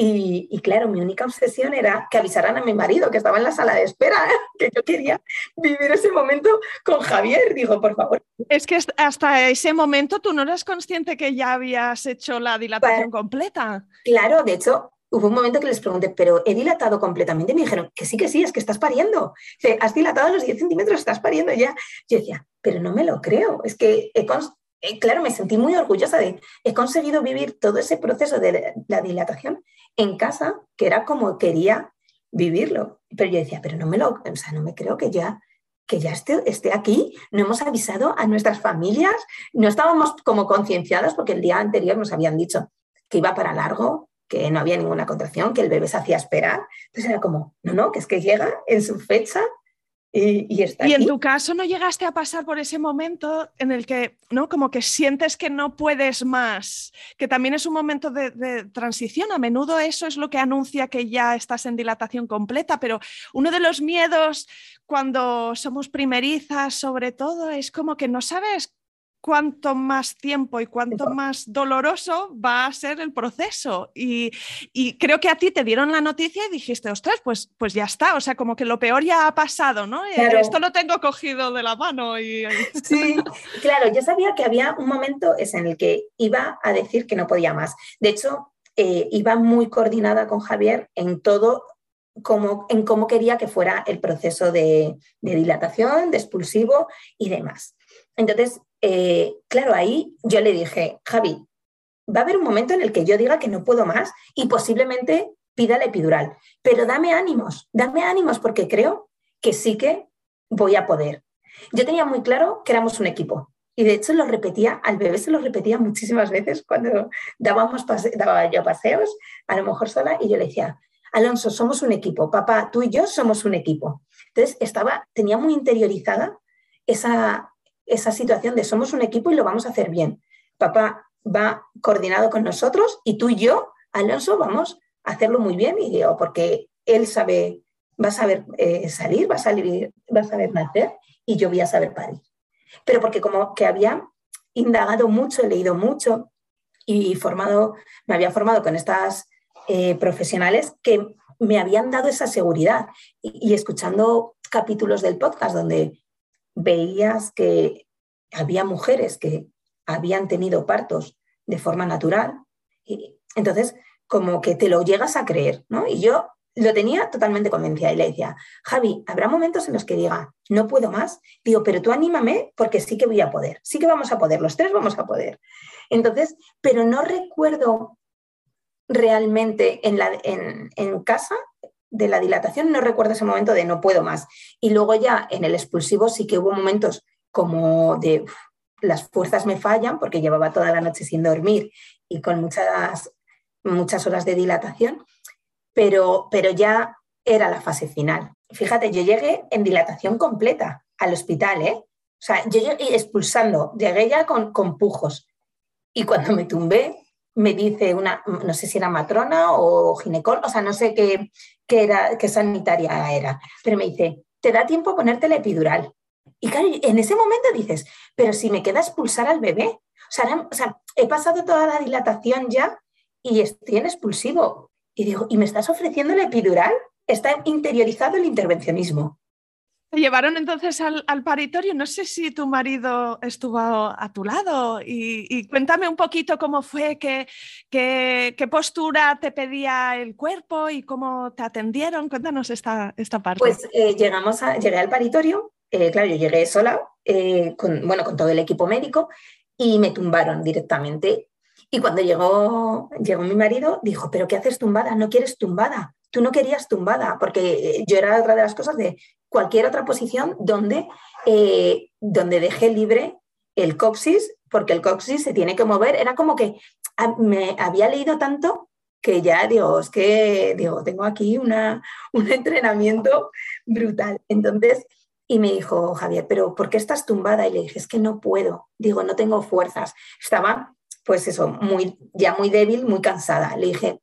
S1: Y, claro, mi única obsesión era que avisaran a mi marido que estaba en la sala de espera, que yo quería vivir ese momento con Javier. Digo, por favor.
S2: Es que hasta ese momento tú no eras consciente que ya habías hecho la dilatación completa.
S1: Claro, de hecho, hubo un momento que les pregunté, pero he dilatado completamente. Y me dijeron que sí, que sí, es que estás pariendo. Has dilatado los 10 centímetros, estás pariendo ya. Yo decía, pero no me lo creo. Es que eh, claro, me sentí muy orgullosa de, he conseguido vivir todo ese proceso de la dilatación en casa, que era como quería vivirlo. Pero yo decía, pero no me lo, o sea, no me creo que ya que ya esté, esté aquí, no hemos avisado a nuestras familias, no estábamos como concienciadas porque el día anterior nos habían dicho que iba para largo, que no había ninguna contracción, que el bebé se hacía esperar. Entonces era como, no, no, que es que llega en su fecha y,
S2: en tu caso no llegaste a pasar por ese momento en el que, ¿no? Como que sientes que no puedes más, que también es un momento de, transición. A menudo eso es lo que anuncia que ya estás en dilatación completa, pero uno de los miedos cuando somos primerizas, sobre todo, es como que no sabes cuánto más tiempo y cuánto más doloroso va a ser el proceso. Y, creo que a ti te dieron la noticia y dijiste, ostras, pues, pues ya está, o sea, como que lo peor ya ha pasado, ¿no? Eh, esto lo tengo cogido de la mano. Y...
S1: Sí, claro, yo sabía que había un momento en el que iba a decir que no podía más. De hecho, eh, iba muy coordinada con Javier en todo como, en cómo quería que fuera el proceso de, de dilatación, de expulsivo y demás. Entonces, eh, claro, ahí yo le dije, Javi, va a haber un momento en el que yo diga que no puedo más y posiblemente pida la epidural, pero dame ánimos, dame ánimos porque creo que sí que voy a poder. Yo tenía muy claro que éramos un equipo y de hecho lo repetía, al bebé se lo repetía muchísimas veces cuando dábamos daba yo paseos, a lo mejor sola, y yo le decía, Alonso, somos un equipo, papá, tú y yo somos un equipo. Entonces estaba, tenía muy interiorizada esa, esa situación de somos un equipo y lo vamos a hacer bien. Papá va coordinado con nosotros y tú y yo, Alonso, vamos a hacerlo muy bien y digo, porque él sabe, va a saber eh, salir, va a salir, va a saber nacer y yo voy a saber parir. Pero porque como que había indagado mucho, leído mucho y formado, me había formado con estas eh, profesionales que me habían dado esa seguridad y escuchando capítulos del podcast donde veías que había mujeres que habían tenido partos de forma natural. Y entonces, como que te lo llegas a creer, ¿no? Y yo lo tenía totalmente convencida y le decía, Javi, habrá momentos en los que diga, no puedo más. Digo, pero tú anímame porque sí que voy a poder, sí que vamos a poder, los tres vamos a poder. Entonces, pero no recuerdo realmente en, la, en, en casa de la dilatación no recuerdo ese momento de no puedo más. Y luego ya en el expulsivo sí que hubo momentos como de las fuerzas me fallan porque llevaba toda la noche sin dormir y con muchas, muchas horas de dilatación, pero, pero ya era la fase final. Fíjate, yo llegué en dilatación completa al hospital, ¿eh? O sea, yo llegué expulsando, llegué ya con, con pujos. Y cuando me tumbé, me dice una, no sé si era matrona o ginecóloga, o sea, no sé qué, qué, era, qué sanitaria era, pero me dice, ¿te da tiempo a ponerte la epidural? Y claro, en ese momento dices, pero si me queda expulsar al bebé, o sea, o sea, he pasado toda la dilatación ya y estoy en expulsivo. Y digo, ¿y me estás ofreciendo la epidural? Está interiorizado el intervencionismo.
S2: Te llevaron entonces al, paritorio. No sé si tu marido estuvo a tu lado y, cuéntame un poquito cómo fue, qué, qué, postura te pedía el cuerpo y cómo te atendieron. Cuéntanos esta, esta parte.
S1: Pues eh, llegamos a, llegué al paritorio. Eh, claro, yo llegué sola, eh, con, bueno, con todo el equipo médico y me tumbaron directamente. Y cuando llegó, llegó mi marido, dijo, ¿pero qué haces tumbada? ¿No quieres tumbada? Tú no querías tumbada, porque yo era otra de las cosas de cualquier otra posición donde, eh, donde libre el coxis, porque el coxis se tiene que mover. Era como que me había leído tanto que ya digo, es que digo, tengo aquí una, un entrenamiento brutal. Entonces, Y me dijo, Javier, pero ¿por qué estás tumbada? Y le dije, es que no puedo. Digo, no tengo fuerzas. Estaba, pues eso, muy, ya muy débil, muy cansada. Le dije,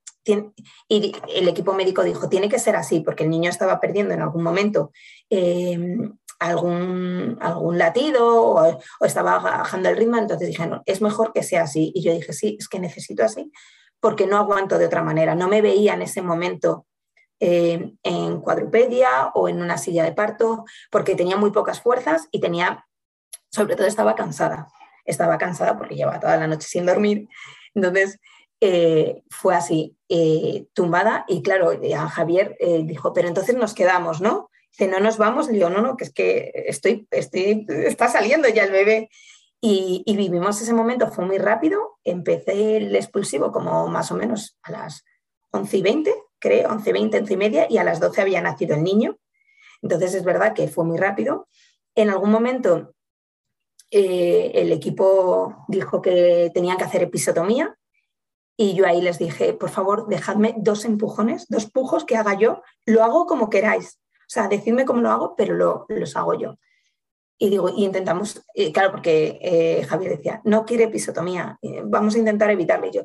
S1: y el equipo médico dijo, tiene que ser así, porque el niño estaba perdiendo en algún momento em, algún, algún latido o, estaba bajando el ritmo, entonces dije, no, es mejor que sea así. Y yo dije, sí, es que necesito así, porque no aguanto de otra manera. No me veía en ese momento em, en cuadrupedia o en una silla de parto, porque tenía muy pocas fuerzas y tenía, sobre todo estaba cansada. Estaba cansada porque llevaba toda la noche sin dormir. Entonces, eh, fue así, eh, tumbada, y claro, a Javier eh, dijo, pero entonces nos quedamos, ¿no? Dice, no nos vamos, y digo, no, no, que es que estoy, estoy, está saliendo ya el bebé. Y, vivimos ese momento, fue muy rápido, empecé el expulsivo como más o menos a las 11 y 20, creo, 11 y 20, 11 y media, y a las 12 había nacido el niño. Entonces es verdad que fue muy rápido. En algún momento el equipo dijo que tenían que hacer episotomía, y yo ahí les dije, por favor, dejadme dos empujones, dos pujos que haga yo, lo hago como queráis. O sea, decidme cómo lo hago, pero lo, los hago yo. Y digo, y intentamos, claro, porque eh, Javier decía, no quiere episotomía, eh, vamos a intentar evitarle. yo,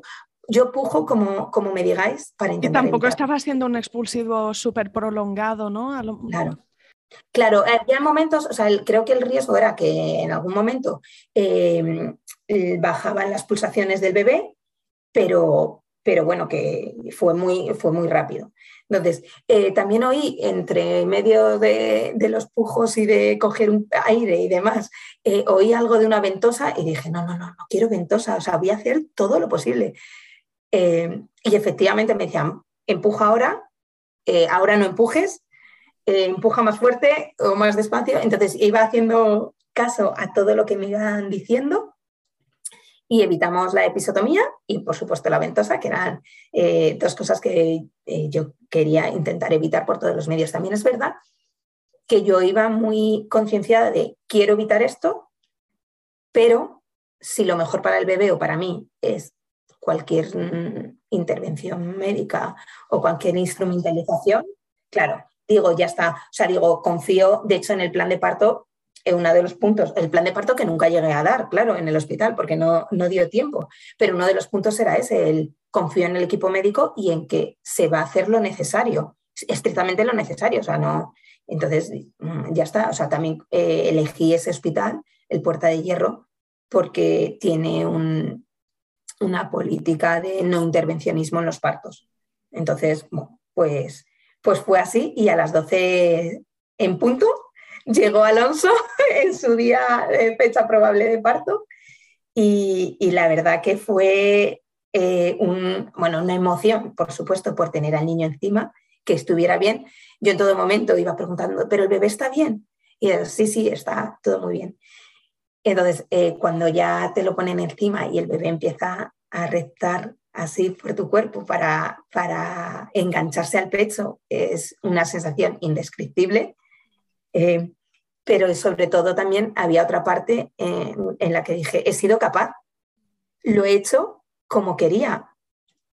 S1: yo pujo como, como me digáis para intentar.
S2: Y tampoco estaba haciendo un expulsivo súper prolongado, ¿no?
S1: Claro. Claro, había momentos, o sea, creo que el riesgo era que en algún momento eh, bajaban las pulsaciones del bebé pero, pero bueno, que fue muy, fue muy rápido. Entonces, eh, también oí entre medio de, los pujos y de coger un aire y demás, eh, oí algo de una ventosa y dije, no, no, no, no quiero ventosa, o sea, voy a hacer todo lo posible. Eh, y efectivamente me decían, empuja ahora, ahora no empujes, empuja más fuerte o más despacio. Entonces iba haciendo caso a todo lo que me iban diciendo y evitamos la episotomía y, por supuesto, la ventosa, que eran eh, dos cosas que eh, yo quería intentar evitar por todos los medios. También es verdad que yo iba muy concienciada de quiero evitar esto, pero si lo mejor para el bebé o para mí es cualquier mm, intervención médica o cualquier instrumentalización, claro, digo, ya está. O sea, digo, confío, de hecho, en el plan de parto uno de los puntos, el plan de parto que nunca llegué a dar, claro, en el hospital, porque no, no dio tiempo, pero uno de los puntos era ese, el confío en el equipo médico y en que se va a hacer lo necesario, estrictamente lo necesario, o sea, no, entonces mm, ya está, o sea, también eh, elegí ese hospital, el Puerta de Hierro, porque tiene una política de no intervencionismo en los partos. Entonces, pues, pues fue así y a las 12 en punto llegó Alonso en su día fecha probable de parto y, la verdad que fue eh, un, bueno, una emoción, por supuesto, por tener al niño encima, que estuviera bien. Yo en todo momento iba preguntando, ¿pero el bebé está bien? Y él, sí, sí, está todo muy bien. Entonces, eh, cuando ya te lo ponen encima y el bebé empieza a reptar así por tu cuerpo para, para engancharse al pecho, es una sensación indescriptible. Eh, pero sobre todo también había otra parte en, la que dije, he sido capaz, lo he hecho como quería.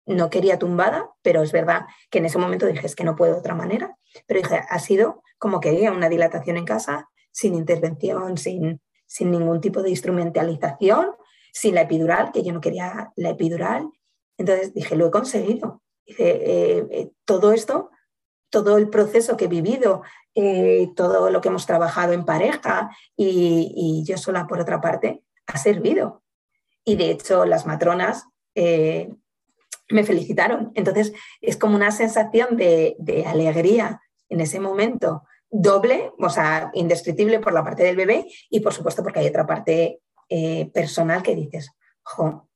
S1: No quería tumbada, pero es verdad que en ese momento dije, es que no puedo de otra manera. Pero dije, ha sido como quería, una dilatación en casa, sin intervención, sin, sin ningún tipo de instrumentalización, sin la epidural, que yo no quería la epidural. Entonces dije, lo he conseguido. Dice, eh, eh, todo esto todo el proceso que he vivido, eh, todo lo que hemos trabajado en pareja y, yo sola por otra parte, ha servido. Y de hecho las matronas eh, me felicitaron. Entonces es como una sensación de, alegría en ese momento, doble, o sea, indescriptible por la parte del bebé y por supuesto porque hay otra parte eh, personal que dices, jo,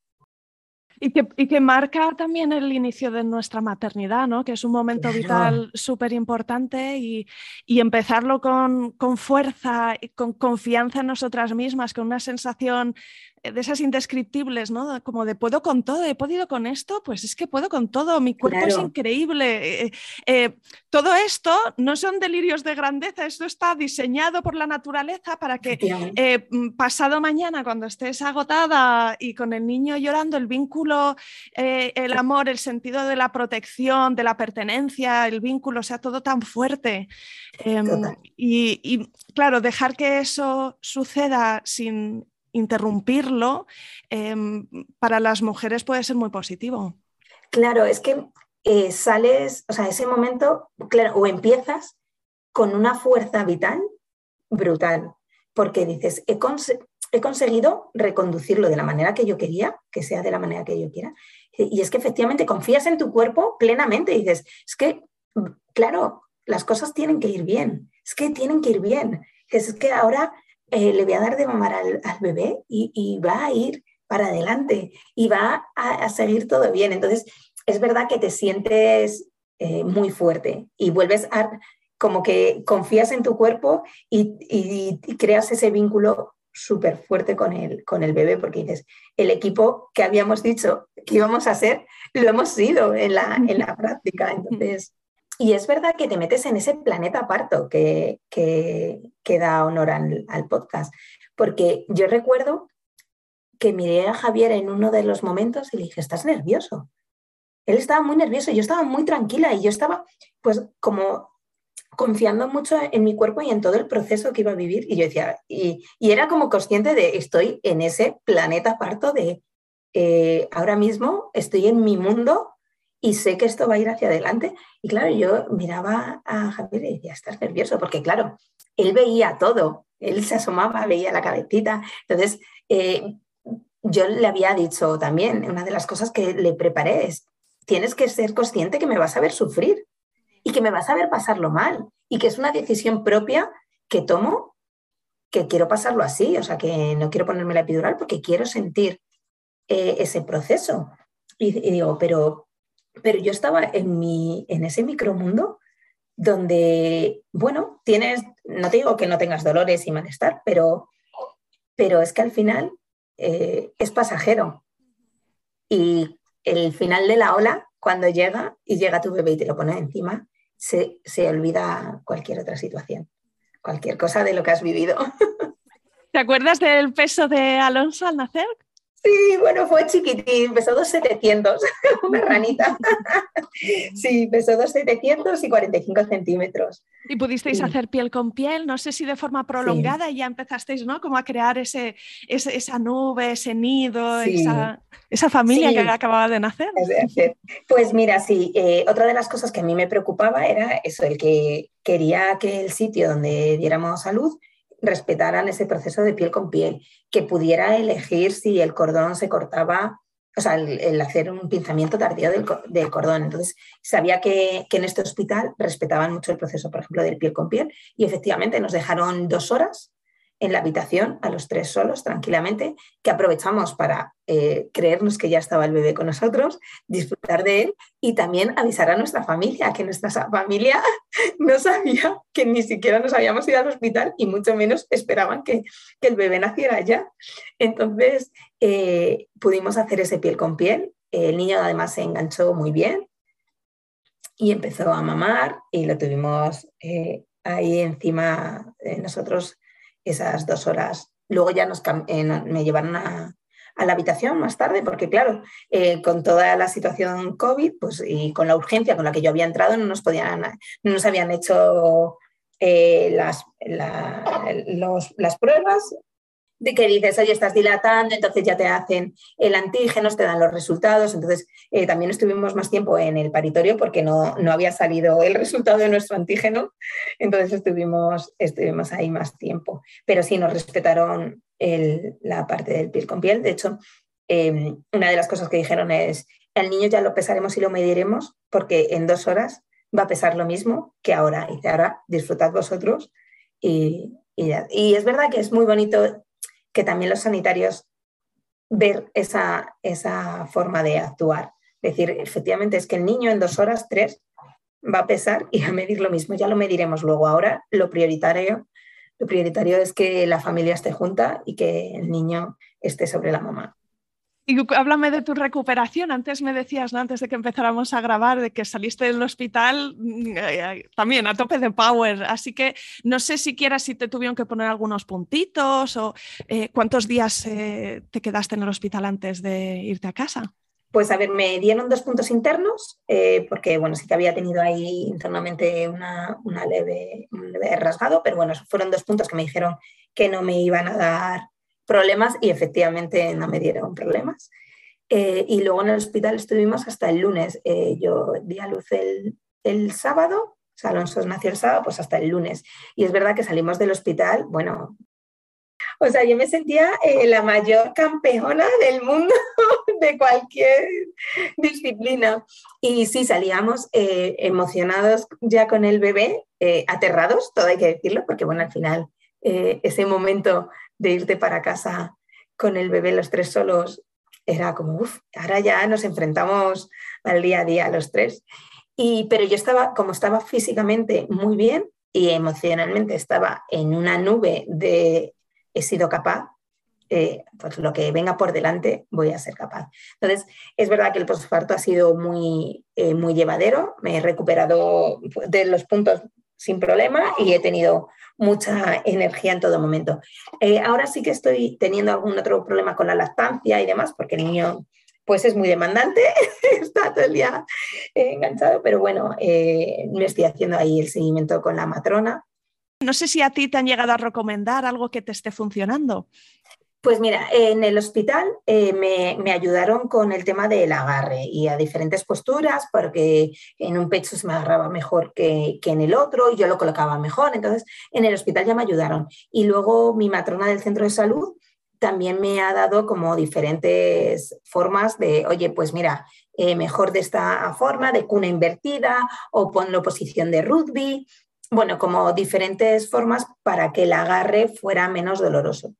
S2: y que, marca también el inicio de nuestra maternidad, ¿no? que es un momento vital súper importante y, empezarlo con, con, fuerza, con confianza en nosotras mismas, con una sensación de esas indescriptibles, ¿no? Como de puedo con todo, he podido con esto, pues es que puedo con todo, mi cuerpo es increíble. Eh, eh, todo esto no son delirios de grandeza, esto está diseñado por la naturaleza para que eh, mm, pasado mañana, cuando estés agotada y con el niño llorando, el vínculo eh, el amor, el sentido de la protección, de la pertenencia, el vínculo sea todo tan fuerte. Em, y, claro, dejar que eso suceda sin interrumpirlo, em, para las mujeres puede ser muy positivo.
S1: Claro, es que eh, sales, o sea, ese momento, claro, o empiezas con una fuerza vital brutal, porque dices, he, he conseguido reconducirlo de la manera que yo quería, que sea de la manera que yo quiera. Y es que efectivamente confías en tu cuerpo plenamente y dices, es que, claro, las cosas tienen que ir bien, es que tienen que ir bien. Es que ahora eh, le voy a dar de mamar al, bebé y, va a ir para adelante y va a, seguir todo bien. Entonces, es verdad que te sientes eh, muy fuerte y vuelves a como que confías en tu cuerpo y, y creas ese vínculo súper fuerte con el, con el bebé, porque dices, el equipo que habíamos dicho que íbamos a ser, lo hemos sido en la, en la práctica. Entonces, y es verdad que te metes en ese planeta parto que, que, da honor al, podcast, porque yo recuerdo que miré a Javier en uno de los momentos y le dije, estás nervioso. Él estaba muy nervioso, yo estaba muy tranquila y yo estaba pues como confiando mucho en mi cuerpo y en todo el proceso que iba a vivir. Y yo decía, y, era como consciente de, estoy en ese planeta parto de, eh, ahora mismo estoy en mi mundo y sé que esto va a ir hacia adelante. Y claro, yo miraba a Javier y decía, estás nervioso, porque claro, él veía todo, él se asomaba, veía la cabecita. Entonces, eh, yo le había dicho también, una de las cosas que le preparé es, tienes que ser consciente que me vas a ver sufrir y que me vas a ver pasarlo mal y que es una decisión propia que tomo, que quiero pasarlo así, o sea, que no quiero ponerme la epidural porque quiero sentir eh, ese proceso. Y, digo, pero, pero yo estaba en, mi, en ese micromundo donde, bueno, tienes, no te digo que no tengas dolores y malestar, pero, pero es que al final eh, es pasajero. Y el final de la ola, cuando llega y llega tu bebé y te lo pone encima, se, olvida cualquier otra situación, cualquier cosa de lo que has vivido.
S2: ¿Te acuerdas del peso de Alonso al nacer?
S1: Sí, bueno, fue chiquitín, pesó 2,700, una ranita. Sí, pesó 2,700 y 45 centímetros.
S2: Y pudisteis hacer piel con piel, no sé si de forma prolongada y ya empezasteis, ¿no? Como a crear ese, esa nube, ese nido, esa, familia que acababa de nacer.
S1: Pues mira, sí, eh, otra de las cosas que a mí me preocupaba era eso, el que quería que el sitio donde diéramos salud respetaran ese proceso de piel con piel, que pudiera elegir si el cordón se cortaba, o sea, el, hacer un pinzamiento tardío del, cordón. Entonces, sabía que, que, en este hospital respetaban mucho el proceso, por ejemplo, del piel con piel, y efectivamente nos dejaron dos horas en la habitación, a los tres solos, tranquilamente, que aprovechamos para eh, creernos que ya estaba el bebé con nosotros, disfrutar de él y también avisar a nuestra familia, que nuestra familia no sabía que ni siquiera nos habíamos ido al hospital y mucho menos esperaban que, el bebé naciera ya. Entonces, eh, pudimos hacer ese piel con piel. El niño además se enganchó muy bien y empezó a mamar y lo tuvimos eh, ahí encima de nosotros esas dos horas. Luego ya nos, eh, me llevaron a, la habitación más tarde, porque claro, eh, con toda la situación COVID pues, y con la urgencia con la que yo había entrado, no nos, podían, no nos habían hecho eh, las, las pruebas de que dices, oye, estás dilatando, entonces ya te hacen el antígeno, te dan los resultados. Entonces, eh, también estuvimos más tiempo en el paritorio porque no, no, había salido el resultado de nuestro antígeno. Entonces, estuvimos, estuvimos ahí más tiempo. Pero sí, nos respetaron la parte del piel con piel. De hecho, em, una de las cosas que dijeron es, el niño ya lo pesaremos y lo mediremos porque en dos horas va a pesar lo mismo que ahora. Y ahora disfrutad vosotros y, y, y, es verdad que es muy bonito que también los sanitarios ver esa, esa forma de actuar. Es decir, efectivamente es que el niño en dos horas, tres, va a pesar y a medir lo mismo. Ya lo mediremos luego. Ahora lo prioritario, lo prioritario es que la familia esté junta y que el niño esté sobre la mamá.
S2: Y háblame de tu recuperación. Antes me decías, ¿no? antes de que empezáramos a grabar, de que saliste del hospital mm, también a tope de power. Así que no sé siquiera si te tuvieron que poner algunos puntitos o eh, cuántos días eh, te quedaste en el hospital antes de irte a casa.
S1: pues a ver, me dieron dos puntos internos, eh, porque bueno, sí que había tenido ahí internamente una, leve, un leve rasgado, pero bueno, fueron dos puntos que me dijeron que no me iban a dar problemas y efectivamente no me dieron problemas. Eh, y luego en el hospital estuvimos hasta el lunes. Eh, yo di a luz el, el sábado, o sea, Alonso nació el sábado, pues hasta el lunes. Y es verdad que salimos del hospital, bueno, o sea, yo me sentía eh, la mayor campeona del mundo de cualquier disciplina. Y sí, salíamos eh, emocionados ya con el bebé, aterrados, todo hay que decirlo, porque bueno, al final ese momento de irte para casa con el bebé los tres solos era como, uff, ahora ya nos enfrentamos al día a día los tres. Y, pero yo estaba, como estaba físicamente muy bien y emocionalmente estaba en una nube de he sido capaz, eh, pues lo que venga por delante voy a ser capaz. Entonces, es verdad que el postparto ha sido muy, eh, muy llevadero, me he recuperado de los puntos sin problema y he tenido mucha energía en todo momento. Eh, ahora sí que estoy teniendo algún otro problema con la lactancia y demás, porque el niño pues es muy demandante, está todo el día enganchado, pero bueno, me estoy haciendo ahí el seguimiento con la matrona
S2: no sé si a ti te han llegado a recomendar algo que te esté funcionando.
S1: Pues mira, en el hospital eh, me, ayudaron con el tema del agarre y a diferentes posturas, porque en un pecho se me agarraba mejor que, en el otro y yo lo colocaba mejor. Entonces, en el hospital ya me ayudaron. Y luego mi matrona del centro de salud también me ha dado como diferentes formas de, oye, pues mira, eh, mejor de esta forma, de cuna invertida o ponlo posición de rugby bueno, como diferentes formas para que el agarre fuera menos doloroso.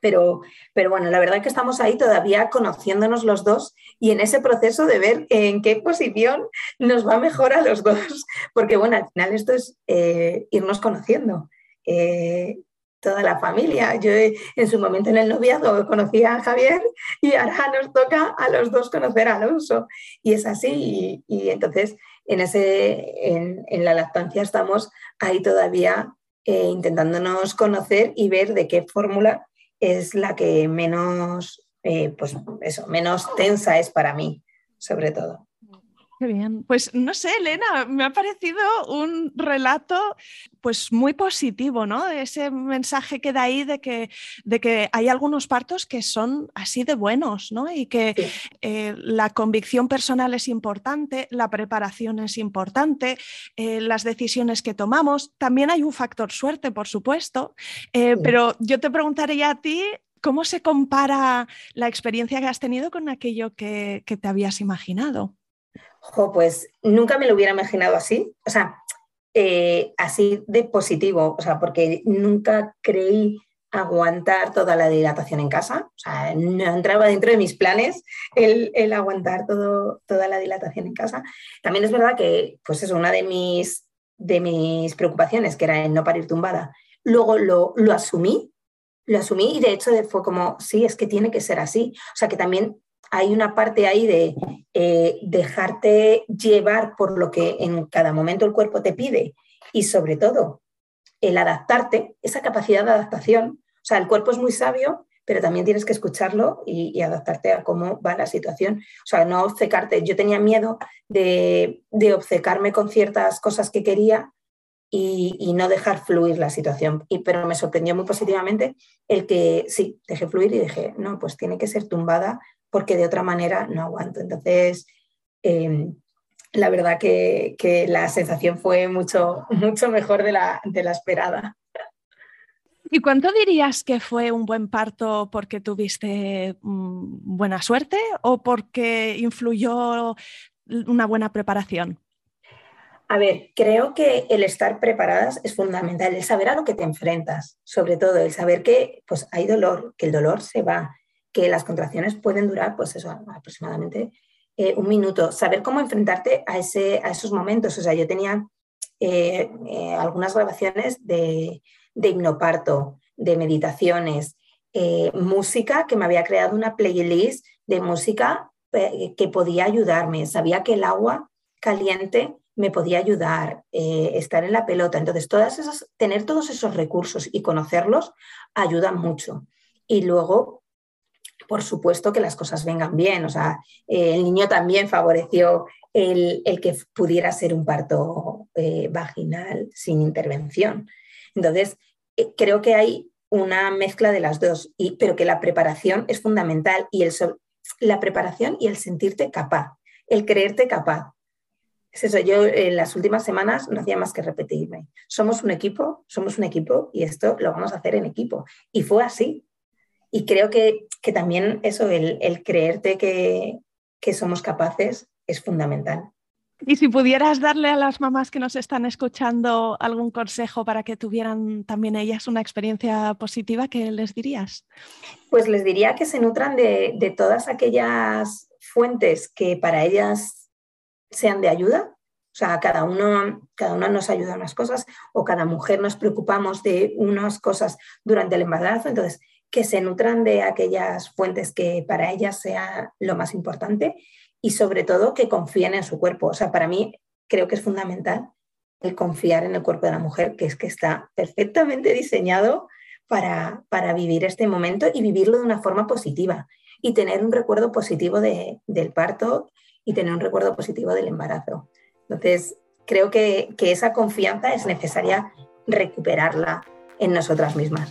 S1: Pero, pero bueno, la verdad es que estamos ahí todavía conociéndonos los dos y en ese proceso de ver en qué posición nos va mejor a los dos, porque bueno, al final esto es eh, irnos conociendo. Eh, toda la familia. Yo en su momento en el noviazgo conocí a Javier y ahora nos toca a los dos conocer a Alonso. Y es así. y entonces en, ese, en, la lactancia estamos ahí todavía eh, intentándonos conocer y ver de qué fórmula es la que menos, eh, pues eso, menos tensa es para mí, sobre todo.
S2: Qué bien. Pues no sé, Elena, me ha parecido un relato pues muy positivo, ¿no? Ese mensaje que da ahí de que, de que hay algunos partos que son así de buenos, ¿no? Y que eh, la convicción personal es importante, la preparación es importante, eh, las decisiones que tomamos. También hay un factor suerte, por supuesto, eh, pero yo te preguntaría a ti ¿Cómo se compara la experiencia que has tenido con aquello que te habías imaginado?
S1: Pues nunca me lo hubiera imaginado así, o sea, eh, así de positivo, o sea, porque nunca creí aguantar toda la dilatación en casa, o sea, no entraba dentro de mis planes el, aguantar todo, toda la dilatación en casa. También es verdad que, pues es una de mis, de mis preocupaciones, que era el no parir tumbada, luego lo, lo asumí, lo asumí y de hecho fue como, sí, es que tiene que ser así. O sea, que también hay una parte ahí de eh, dejarte llevar por lo que en cada momento el cuerpo te pide y sobre todo el adaptarte, esa capacidad de adaptación. O sea, el cuerpo es muy sabio, pero también tienes que escucharlo y, adaptarte a cómo va la situación. O sea, no obcecarte. Yo tenía miedo de, obcecarme con ciertas cosas que quería y, no dejar fluir la situación. Y, pero me sorprendió muy positivamente el que sí, dejé fluir y dije, no, pues tiene que ser tumbada porque de otra manera no aguanto. Entonces, em, la verdad que, la sensación fue mucho, mucho mejor de la, de la esperada.
S2: ¿Y cuánto dirías que fue un buen parto porque tuviste mm, buena suerte o porque influyó una buena preparación?
S1: A ver, creo que el estar preparadas es fundamental, el saber a lo que te enfrentas, sobre todo el saber que pues, hay dolor, que el dolor se va, que las contracciones pueden durar, pues eso, aproximadamente eh, un minuto. Saber cómo enfrentarte a, ese, a esos momentos. O sea, yo tenía eh, eh, algunas grabaciones de, de, hipnoparto, de meditaciones, música, que me había creado una playlist de música que podía ayudarme. Sabía que el agua caliente me podía ayudar, estar en la pelota. Entonces, todas tener todos esos recursos y conocerlos ayuda mucho. Y luego por supuesto que las cosas vengan bien. O sea, el niño también favoreció el, que pudiera ser un parto eh, vaginal sin intervención. Entonces, eh, creo que hay una mezcla de las dos, y, pero que la preparación es fundamental y el, la preparación y el sentirte capaz, el creerte capaz. Es eso, yo en las últimas semanas no hacía más que repetirme. Somos un equipo, somos un equipo y esto lo vamos a hacer en equipo. Y fue así. Y creo que, también eso, el, creerte que, que somos capaces es fundamental.
S2: Y si pudieras darle a las mamás que nos están escuchando algún consejo para que tuvieran también ellas una experiencia positiva, ¿qué les dirías?
S1: Pues les diría que se nutran de, todas aquellas fuentes que para ellas sean de ayuda. O sea, cada uno, cada uno nos ayuda a unas cosas o cada mujer nos preocupamos de unas cosas durante el embarazo. Entonces, que se nutran de aquellas fuentes que para ellas sea lo más importante y sobre todo que confíen en su cuerpo. O sea, para mí creo que es fundamental el confiar en el cuerpo de la mujer, que es que está perfectamente diseñado para, para vivir este momento y vivirlo de una forma positiva y tener un recuerdo positivo del parto y tener un recuerdo positivo del embarazo. Entonces, creo que, que esa confianza es necesaria recuperarla en nosotras mismas.